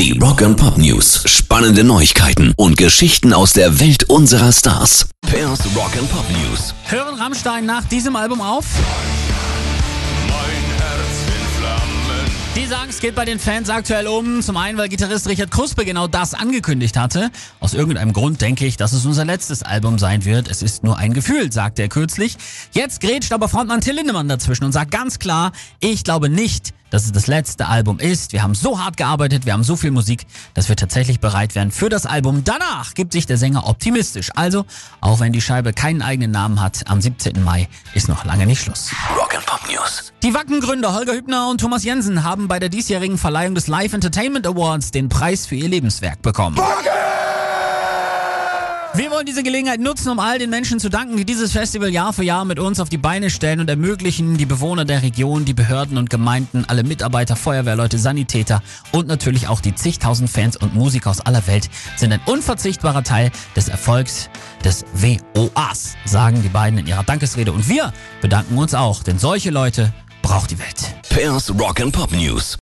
Die Rock Pop News. Spannende Neuigkeiten und Geschichten aus der Welt unserer Stars. Pairs Rock Pop News. Hören Rammstein nach diesem Album auf? Die sagen, geht bei den Fans aktuell um. Zum einen, weil Gitarrist Richard Kruspe genau das angekündigt hatte. Aus irgendeinem Grund denke ich, dass es unser letztes Album sein wird. Es ist nur ein Gefühl, sagte er kürzlich. Jetzt grätscht aber Frontmann Till Lindemann dazwischen und sagt ganz klar, ich glaube nicht, dass es das letzte Album ist. Wir haben so hart gearbeitet, wir haben so viel Musik, dass wir tatsächlich bereit wären für das Album. Danach gibt sich der Sänger optimistisch. Also, auch wenn die Scheibe keinen eigenen Namen hat, am 17. Mai ist noch lange nicht Schluss. Rock and Pop News. Die Wacken-Gründer Holger Hübner und Thomas Jensen haben bei der diesjährigen Verleihung des Live Entertainment Awards den Preis für ihr Lebenswerk bekommen. Wir wollen diese Gelegenheit nutzen, um all den Menschen zu danken, die dieses Festival Jahr für Jahr mit uns auf die Beine stellen und ermöglichen, die Bewohner der Region, die Behörden und Gemeinden, alle Mitarbeiter, Feuerwehrleute, Sanitäter und natürlich auch die zigtausend Fans und Musiker aus aller Welt sind ein unverzichtbarer Teil des Erfolgs des WOAs, sagen die beiden in ihrer Dankesrede. Und wir bedanken uns auch, denn solche Leute braucht die Welt. Pairs Rock and Pop News.